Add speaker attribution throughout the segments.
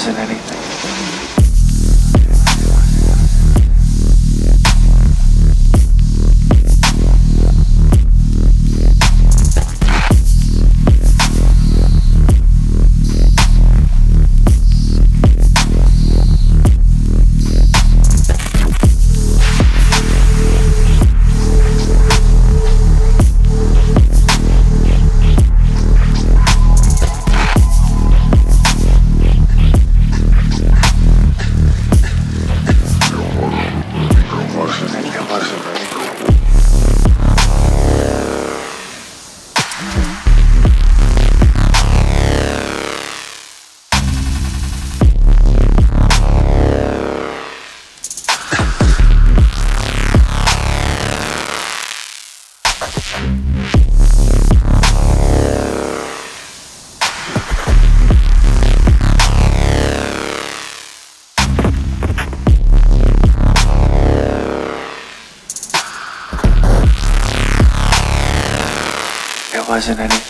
Speaker 1: resonating. 现在 it?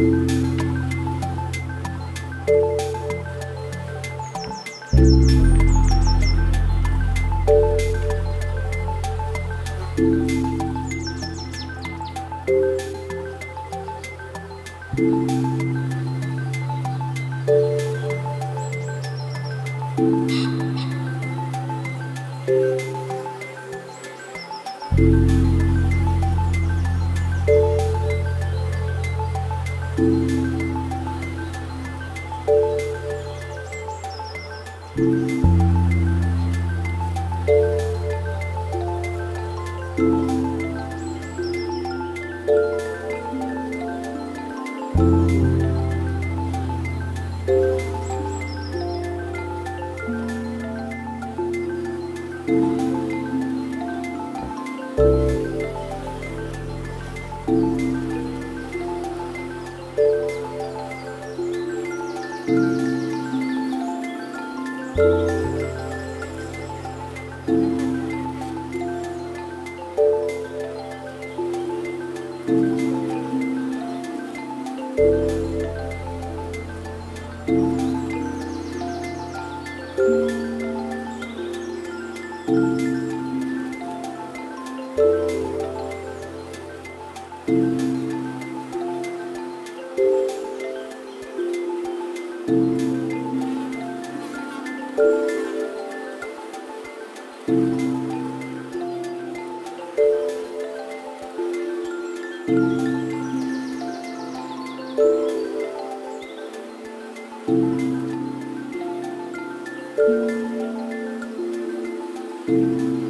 Speaker 2: Música Música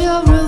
Speaker 2: your room.